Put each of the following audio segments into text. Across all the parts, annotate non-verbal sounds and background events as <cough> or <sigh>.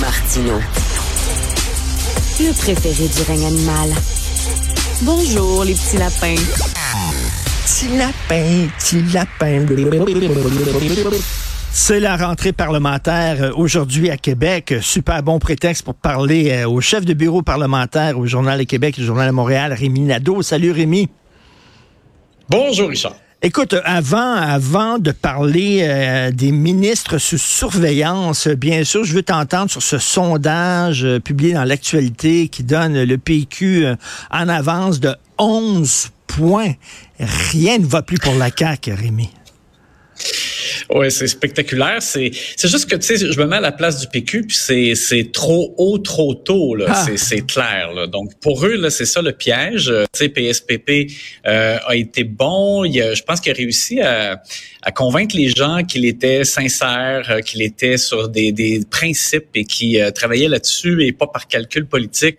Martino. Le préféré du règne animal. Bonjour, les petits lapins. Petit lapin, petit lapin. C'est la rentrée parlementaire euh, aujourd'hui à Québec. Super bon prétexte pour parler euh, au chef de bureau parlementaire au Journal de Québec, le Journal de Montréal, Rémi Nadeau. Salut Rémi. Bonjour Richard. Écoute, avant, avant de parler euh, des ministres sous surveillance, bien sûr, je veux t'entendre sur ce sondage euh, publié dans l'actualité qui donne le PQ euh, en avance de 11 points. Rien ne va plus pour la CAQ, Rémi. Oui, c'est spectaculaire. C'est, c'est juste que, tu sais, je me mets à la place du PQ, puis c'est, c'est trop haut, trop tôt, là. Ah. C'est, c'est clair, là. Donc, pour eux, là, c'est ça le piège. Tu sais, PSPP euh, a été bon. Il a, je pense qu'il a réussi à, à convaincre les gens qu'il était sincère, euh, qu'il était sur des, des principes et qu'il euh, travaillait là-dessus et pas par calcul politique.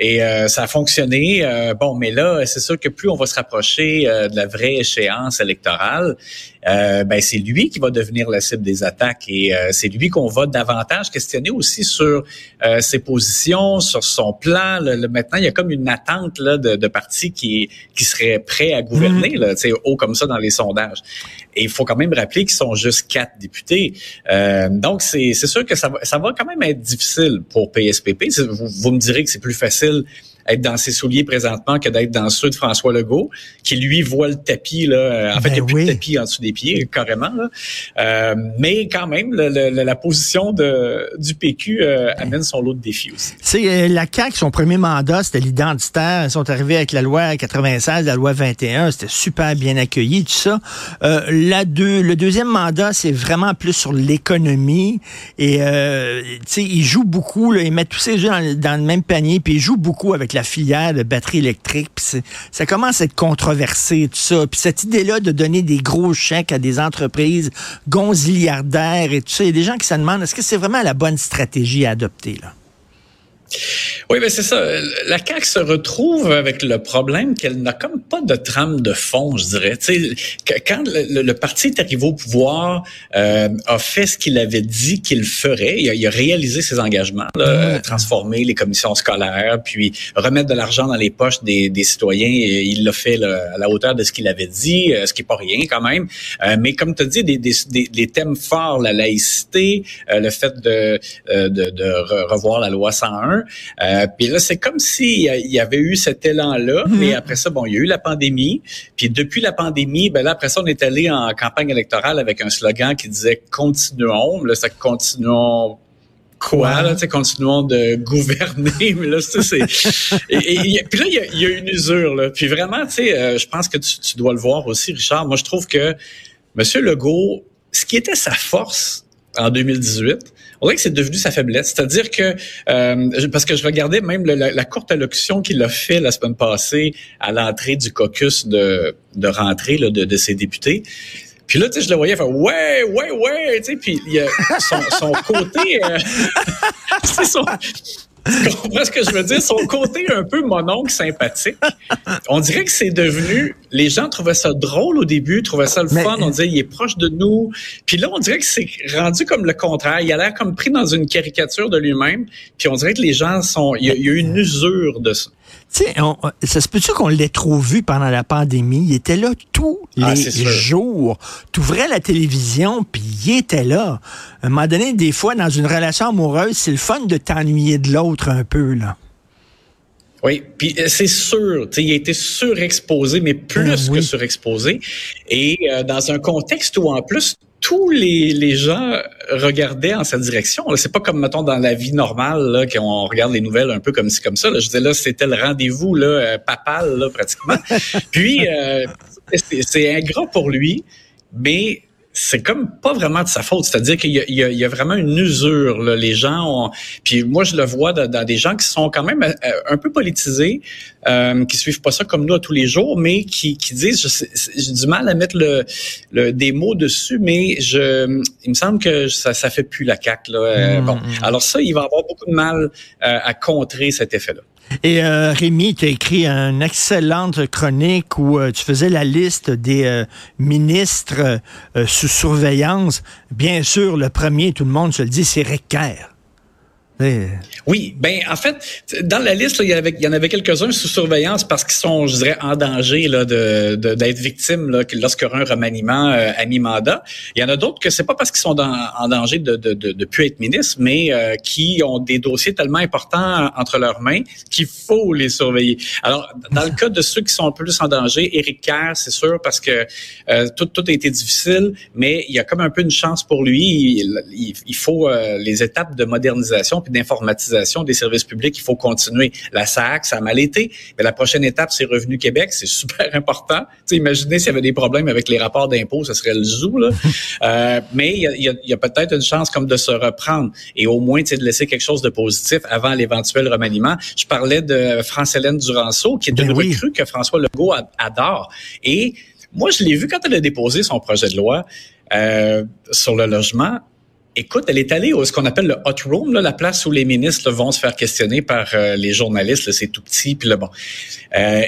Et euh, ça a fonctionné. Euh, bon, mais là, c'est sûr que plus on va se rapprocher euh, de la vraie échéance électorale, ben c'est lui qui va devenir la cible des attaques et c'est lui qu'on va davantage questionner aussi sur ses positions, sur son plan. Le, maintenant, il y a comme une attente là, de, de partis qui qui serait prêt à gouverner, mmh. là, haut comme ça dans les sondages. Et il faut quand même rappeler qu'ils sont juste quatre députés. donc, c'est sûr que ça va, ça va quand même être difficile pour PSPP. Vous, vous me direz que c'est plus facile être dans ses souliers présentement que d'être dans ceux de François Legault, qui lui voit le tapis là. En fait, il n'y a ben plus de tapis en dessous des pieds carrément. Là. Euh, mais quand même, la position de, du PQ euh, amène son lot de défis aussi. C'est euh, la CAQ, son premier mandat, c'était l'identitaire. Ils sont arrivés avec la loi 96, la loi 21. C'était super bien accueilli, tout ça. Euh, la deux, le deuxième mandat, c'est vraiment plus sur l'économie. Et euh, tu sais, ils jouent beaucoup. Là, ils mettent tous ces jeux dans, dans le même panier, puis ils jouent beaucoup avec la filière de batterie électrique. Puis ça commence à être controversé, tout ça. Puis cette idée-là de donner des gros chèques à des entreprises gonziliardaires et tout ça, il y a des gens qui se demandent, est-ce que c'est vraiment la bonne stratégie à adopter, là? Oui, mais c'est ça. La CAQ se retrouve avec le problème qu'elle n'a comme pas de trame de fond, je dirais. Tu sais, quand le, parti est arrivé au pouvoir, euh, a fait ce qu'il avait dit qu'il ferait. Il a, réalisé ses engagements, là, transformer les commissions scolaires, puis remettre de l'argent dans les poches des, citoyens. Et il l'a fait à la hauteur de ce qu'il avait dit, euh, ce qui est pas rien quand même. Euh, mais comme tu as dit, des, des, thèmes forts, la laïcité, le fait de, de, de, revoir la loi 101. Euh, puis là, c'est comme s'il y avait eu cet élan-là, mhm. mais après ça, bon, il y a eu la pandémie. Puis depuis la pandémie, ben là, après ça, on est allé en campagne électorale avec un slogan qui disait « Continuons ». Là, ça « Continuons » quoi, là, tu sais, continuons de gouverner, <laughs> mais là, c'est... <laughs> et, puis là, il y a, une usure, là. Puis vraiment, tu sais, euh, je pense que tu, tu, dois le voir aussi, Richard. Moi, je trouve que M. Legault, ce qui était sa force en 2018, on dirait que c'est devenu sa faiblesse. C'est-à-dire que, euh, parce que je regardais même la, courte allocution qu'il a fait la semaine passée à l'entrée du caucus de, de rentrée là, de, de ses députés. Puis là, tu sais, je le voyais faire ouais, ouais, ouais, tu sais, puis il y a son, son côté, euh, <laughs> son, <laughs> tu comprends ce que je veux dire? Son côté un peu mononcle sympathique. On dirait que c'est devenu. Les gens trouvaient ça drôle au début, trouvaient ça le fun. On disait, il est proche de nous. Puis là, on dirait que c'est rendu comme le contraire. Il a l'air comme pris dans une caricature de lui-même. Puis on dirait que les gens sont. Il y a, il y a une usure de ça. Tu sais, ça se peut-tu qu'on l'ait trop vu pendant la pandémie? Il était là tous ah, les jours. Tu ouvrais la télévision, puis il était là. À un moment donné, des fois, dans une relation amoureuse, c'est le fun de t'ennuyer de l'autre un peu, là. Oui, puis euh, c'est sûr, il a été surexposé, mais plus ah que surexposé. Et euh, dans un contexte où, en plus, tous les, les gens regardaient en sa direction. C'est pas comme, mettons, dans la vie normale, là, qu'on regarde les nouvelles un peu comme ci, comme ça. Là. Je disais, là, c'était le rendez-vous là, euh, papal, là, pratiquement. <laughs> Puis, euh, c'est ingrat pour lui, mais c'est comme pas vraiment de sa faute. C'est-à-dire qu'il y, y, a vraiment une usure. Là. Les gens ont... Puis moi, je le vois dans, des gens qui sont quand même euh, un peu politisés, euh, qui suivent pas ça comme nous à tous les jours, mais qui, qui disent, j'ai du mal à mettre le, le, des mots dessus, mais je, il me semble que ça, ça fait plus la caque. Là. Euh, mmh, bon, mmh. alors ça, il va avoir beaucoup de mal euh, à contrer cet effet-là. Et euh, Rémi, tu as écrit une excellente chronique où euh, tu faisais la liste des euh, ministres sous surveillance. Bien sûr, le premier, tout le monde se le dit, c'est Oui, ben en fait, dans la liste, il, y en avait quelques-uns sous surveillance parce qu'ils sont, je dirais, en danger là, de, d'être victimes lorsqu'il y aura un remaniement euh, à mi-mandat. Il y en a d'autres que c'est pas parce qu'ils sont en danger de, de, de, de plus être ministres, mais euh, qui ont des dossiers tellement importants entre leurs mains qu'il faut les surveiller. Alors, dans le cas de ceux qui sont plus en danger, Éric Kerr, c'est sûr, parce que euh, tout, tout a été difficile, mais il y a comme un peu une chance pour lui. Il, faut les étapes de modernisation d'informatisation des services publics, il faut continuer. La SAC, ça a mal été, mais la prochaine étape, c'est Revenu Québec, c'est super <laughs> important. Tu imaginez s'il y avait des problèmes avec les rapports d'impôts, ce serait le zoo, là. <laughs> euh, mais il y a, y a, peut-être une chance comme de se reprendre et au moins de laisser quelque chose de positif avant l'éventuel remaniement. Je parlais de France-Hélène Duranceau, qui est ben une recrue que François Legault adore. Et moi, je l'ai vu quand elle a déposé son projet de loi euh, sur le logement. Écoute, elle est allée au ce qu'on appelle le hot room, là, la place où les ministres vont se faire questionner par euh, les journalistes. C'est tout petit, puis là bon. Euh,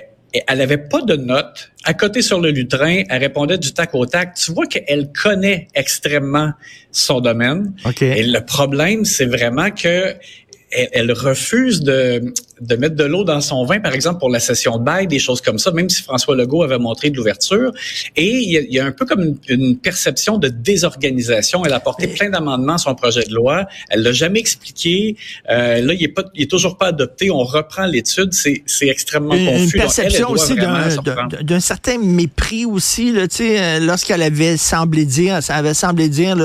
elle avait pas de notes. À côté sur le lutrin, elle répondait du tac au tac. Tu vois qu'elle connaît extrêmement son domaine. Et le problème, c'est vraiment que elle, refuse de, de mettre de l'eau dans son vin, par exemple, pour la session de bail, des choses comme ça, même si François Legault avait montré de l'ouverture. Et il y, a, un peu comme une, perception de désorganisation. Elle a porté plein d'amendements sur son projet de loi. Elle l'a jamais expliqué. Euh, là, il est, pas, il est toujours pas adopté. On reprend l'étude. C'est, c'est extrêmement confus. Une perception aussi d'un, certain mépris aussi, là, euh, lorsqu'elle avait semblé dire, ça avait semblé dire,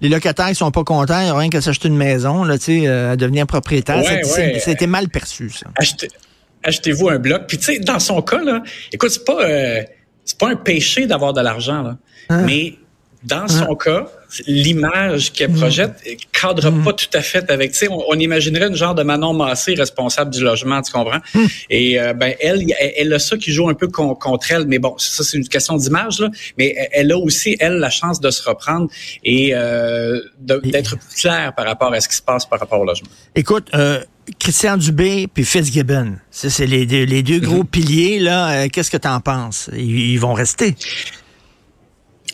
les locataires qui sont pas contents, il n'y a rien qu'à s'acheter une maison, là, euh, à devenir propriétaire. C'était mal perçu, ça. Achetez-vous un bloc. Puis, tu sais, dans son cas, là, écoute, c'est pas, euh, c'est pas un péché d'avoir de l'argent, là. Ah. Mais dans son ah. cas, l'image qu'elle mm. projette cadre mm. pas tout à fait avec, tu sais, on, imaginerait une genre de Manon Massé responsable du logement, tu comprends? Mm. Et euh, ben elle, elle, a ça qui joue un peu contre elle, mais bon, ça c'est une question d'image là, mais elle a aussi elle la chance de se reprendre et euh, d'être plus claire par rapport à ce qui se passe par rapport au logement. Écoute. Euh, Christian Dubé puis Fitzgibbon, c'est les deux, les deux gros mm-hmm. piliers là. Qu'est-ce que tu en penses? Ils vont rester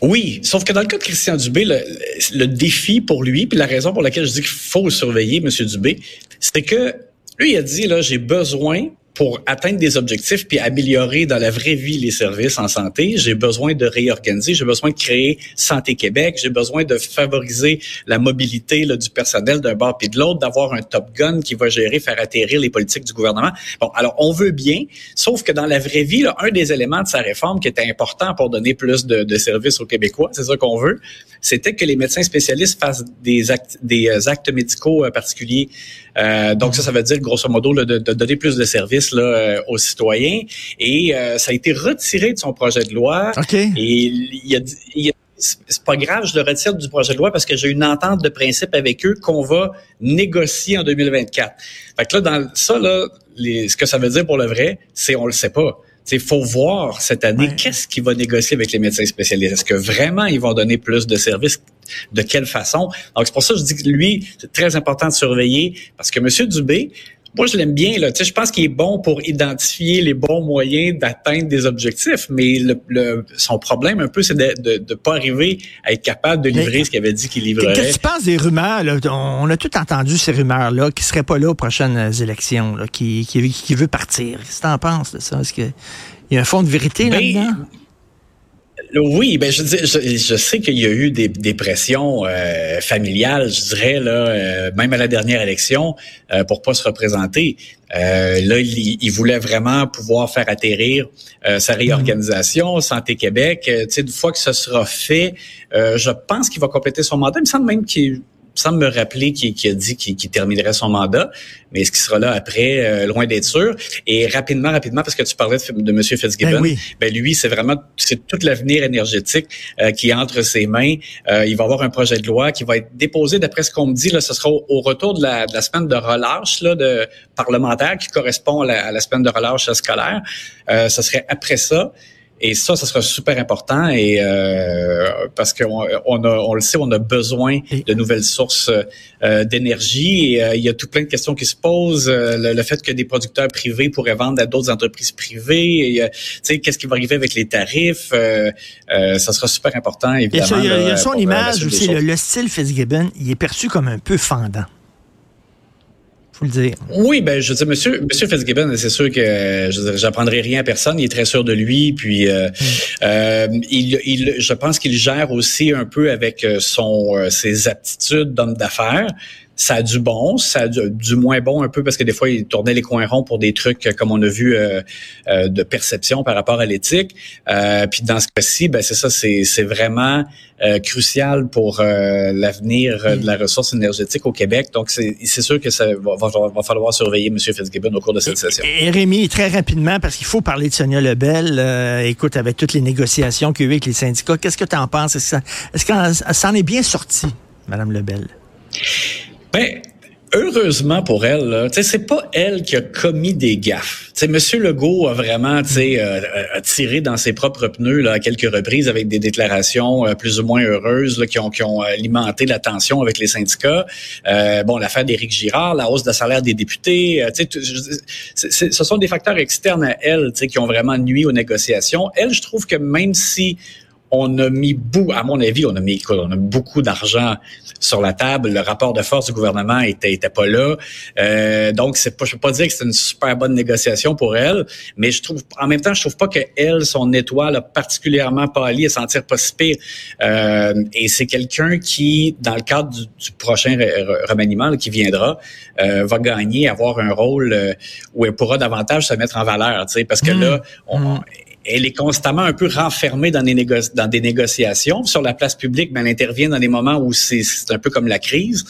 oui, sauf que dans le cas de Christian Dubé, le, défi pour lui, puis la raison pour laquelle je dis qu'il faut surveiller M. Dubé, c'est que lui, il a dit, là, j'ai besoin pour atteindre des objectifs puis améliorer dans la vraie vie les services en santé, j'ai besoin de réorganiser, j'ai besoin de créer Santé Québec, j'ai besoin de favoriser la mobilité là, du personnel d'un bord puis de l'autre, d'avoir un top gun qui va gérer, faire atterrir les politiques du gouvernement. Bon, alors on veut bien, sauf que dans la vraie vie, là, un des éléments de sa réforme qui était important pour donner plus de, de services aux Québécois, c'est ça qu'on veut, c'était que les médecins spécialistes fassent des actes, des euh, actes médicaux euh, particuliers. Euh, donc ça, ça veut dire grosso modo de, de donner plus de services là, euh, aux citoyens. Et euh, ça a été retiré de son projet de loi. Et il a, il a c'est pas grave, je le retire du projet de loi parce que j'ai une entente de principe avec eux qu'on va négocier en 2024. Fait que là, dans ça, là, les, ce que ça veut dire pour le vrai, c'est on le sait pas. Il faut voir cette année qu'est-ce qu'il va négocier avec les médecins spécialistes? Est-ce que vraiment ils vont donner plus de services? De quelle façon? Donc, c'est pour ça que je dis que lui, c'est très important de surveiller parce que M. Dubé, moi, je l'aime bien. Là. Tu sais, je pense qu'il est bon pour identifier les bons moyens d'atteindre des objectifs, mais le, son problème un peu, c'est de ne pas arriver à être capable de livrer ce qu'il avait dit qu'il livrerait. Qu'est-ce que tu penses des rumeurs? Là? On a tout entendu ces rumeurs-là, qui ne seraient pas là aux prochaines élections, là, qui, qui, qui veut partir. Qu'est-ce que tu en penses de ça? Est-ce qu'il y a un fond de vérité ben, là-dedans? Oui, ben je, je, je sais qu'il y a eu des, des pressions euh, familiales, je dirais là, euh, même à la dernière élection, euh, pour pas se représenter. Euh, là, il, il, voulait vraiment pouvoir faire atterrir sa réorganisation, Santé Québec. tu sais, une fois que ce sera fait, je pense qu'il va compléter son mandat. Il me semble même qu'il semble me rappeler qu'il a dit qu'il terminerait son mandat, mais est-ce qu'il sera là après, euh, loin d'être sûr? Et rapidement, rapidement, parce que tu parlais de, de M. Fitzgibbon, ben, ben, lui, c'est vraiment c'est tout l'avenir énergétique euh, qui est entre ses mains. Euh, il va avoir un projet de loi qui va être déposé, d'après ce qu'on me dit, là, ce sera au, retour de la, de la, semaine de relâche là, de parlementaire qui correspond à la, à la semaine de relâche scolaire. ce serait après ça. Et ça, ça sera super important et euh, parce qu'on on, on le sait, on a besoin de nouvelles sources euh, d'énergie. Et euh, il y a tout plein de questions qui se posent. Le, fait que des producteurs privés pourraient vendre à d'autres entreprises privées. Tu sais, qu'est-ce qui va arriver avec les tarifs Ça sera super important, évidemment. il y a, il y a son image aussi. Le, le, style Fitzgibbon, il est perçu comme un peu fendant. Faut le dire. Oui, ben je veux dire, Monsieur, Monsieur Fitzgibbon, c'est sûr que je j'apprendrai rien à personne. Il est très sûr de lui, puis euh, mm. euh, il, il, je pense qu'il gère aussi un peu avec son ses aptitudes d'homme d'affaires ça a du bon, ça a du, moins bon un peu parce que des fois il tournait les coins ronds pour des trucs comme on a vu euh, euh, de perception par rapport à l'éthique. Euh, puis dans ce cas-ci, ben c'est ça, c'est, c'est vraiment crucial pour l'avenir de la ressource énergétique au Québec. Donc c'est, c'est sûr que ça va, va, falloir surveiller M. Fitzgibbon au cours de cette session. Et, Rémi, très rapidement parce qu'il faut parler de Sonia Lebel. écoute, avec toutes les négociations qu'il y a eu avec les syndicats, qu'est-ce que tu en penses? Est-ce, est-ce que ça en est bien sorti, Madame Lebel? Ben, heureusement pour elle, là, c'est pas elle qui a commis des gaffes. sais, Monsieur Legault a vraiment euh, euh, tiré dans ses propres pneus là, à quelques reprises avec des déclarations euh, plus ou moins heureuses là, qui, ont, qui ont alimenté la tension avec les syndicats. Euh, bon, l'affaire d'Éric Girard, la hausse de salaire des députés, ce sont des facteurs externes à elle qui ont vraiment nuit aux négociations. Elle, je trouve que même si on a mis beaucoup, à mon avis, on a mis on a beaucoup d'argent sur la table. Le rapport de force du gouvernement était, était pas là. Euh, donc, c'est pas, je peux pas dire que c'est une super bonne négociation pour elle, mais je trouve, en même temps, je trouve pas que elle, son étoile a particulièrement pâli et sentir pas si pire. Euh, et c'est quelqu'un qui, dans le cadre du, prochain remaniement qui viendra, euh, va gagner, avoir un rôle euh, où elle pourra davantage se mettre en valeur, tu sais, parce que mmh. là, on, mmh elle est constamment un peu renfermée dans des, négociations. Sur la place publique, ben, elle intervient dans des moments où c'est un peu comme la crise.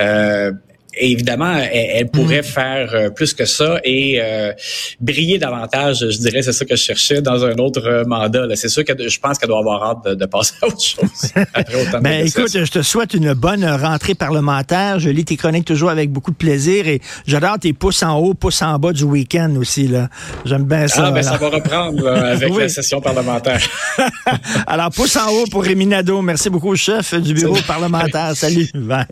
Euh, évidemment, elle, pourrait mm. faire euh, plus que ça et euh, briller davantage, je dirais, c'est ça que je cherchais dans un autre euh, mandat. C'est sûr que je pense qu'elle doit avoir hâte de, passer à autre chose <laughs> après autant de ben, écoute, je te souhaite une bonne rentrée parlementaire. Je lis tes chroniques toujours avec beaucoup de plaisir et j'adore tes pouces en haut, pouces en bas du week-end aussi. là. J'aime bien ça. Ah, ben, ça va reprendre <laughs> avec la session parlementaire. <laughs> alors, pouce en haut pour Rémi Nadeau. Merci beaucoup, chef du bureau parlementaire. Salut. Bye.